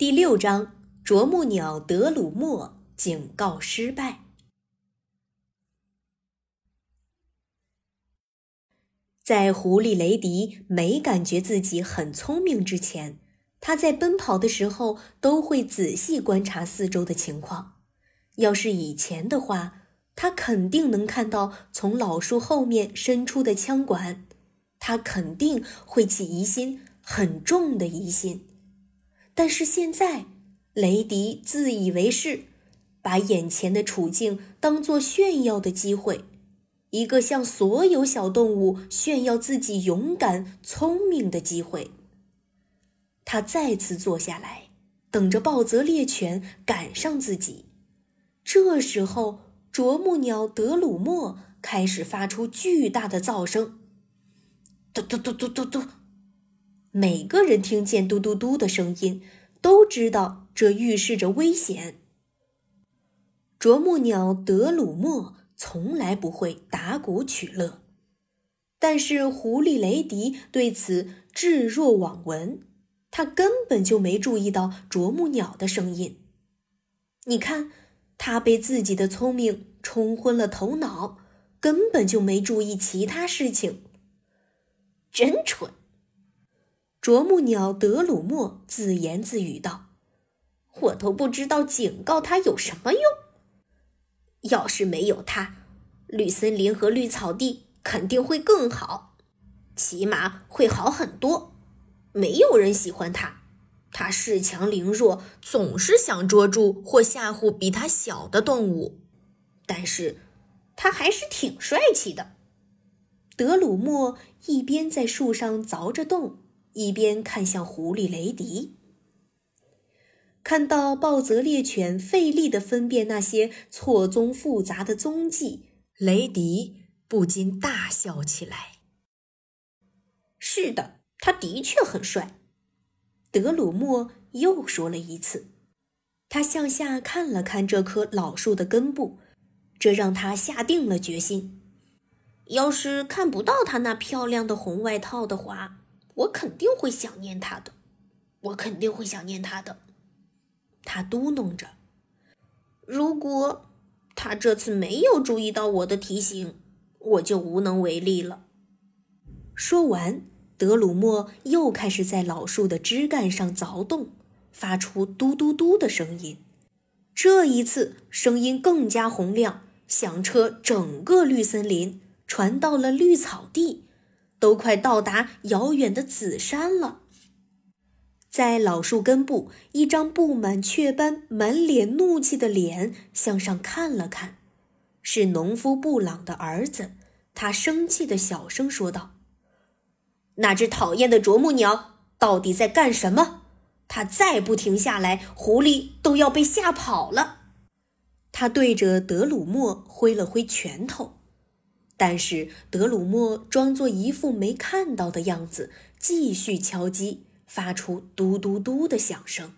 第六章：啄木鸟德鲁莫警告失败。在狐狸雷迪没感觉自己很聪明之前，他在奔跑的时候都会仔细观察四周的情况。要是以前的话，他肯定能看到从老树后面伸出的枪管，他肯定会起疑心，很重的疑心。但是现在，雷迪自以为是，把眼前的处境当作炫耀的机会，一个向所有小动物炫耀自己勇敢、聪明的机会。他再次坐下来，等着暴泽猎犬赶上自己。这时候，啄木鸟德鲁莫开始发出巨大的噪声，嘟嘟嘟嘟嘟嘟。每个人听见嘟嘟嘟的声音，都知道这预示着危险。啄木鸟德鲁莫从来不会打鼓取乐，但是狐狸雷迪对此置若罔闻，他根本就没注意到啄木鸟的声音。你看，他被自己的聪明冲昏了头脑，根本就没注意其他事情，真蠢。啄木鸟德鲁莫自言自语道：“我都不知道警告他有什么用。要是没有他，绿森林和绿草地肯定会更好，起码会好很多。没有人喜欢他，他恃强凌弱，总是想捉住或吓唬比他小的动物。但是，他还是挺帅气的。”德鲁莫一边在树上凿着洞。一边看向狐狸雷迪，看到暴泽猎犬费力地分辨那些错综复杂的踪迹，雷迪不禁大笑起来。是的，他的确很帅。德鲁莫又说了一次。他向下看了看这棵老树的根部，这让他下定了决心：要是看不到他那漂亮的红外套的话。我肯定会想念他的，我肯定会想念他的。他嘟哝着：“如果他这次没有注意到我的提醒，我就无能为力了。”说完，德鲁莫又开始在老树的枝干上凿洞，发出嘟嘟嘟的声音。这一次，声音更加洪亮，响彻整个绿森林，传到了绿草地。都快到达遥远的紫山了。在老树根部，一张布满雀斑、满脸怒气的脸向上看了看，是农夫布朗的儿子。他生气的小声说道：“那只讨厌的啄木鸟到底在干什么？它再不停下来，狐狸都要被吓跑了。”他对着德鲁莫挥了挥拳头。但是德鲁莫装作一副没看到的样子，继续敲击，发出嘟嘟嘟的响声。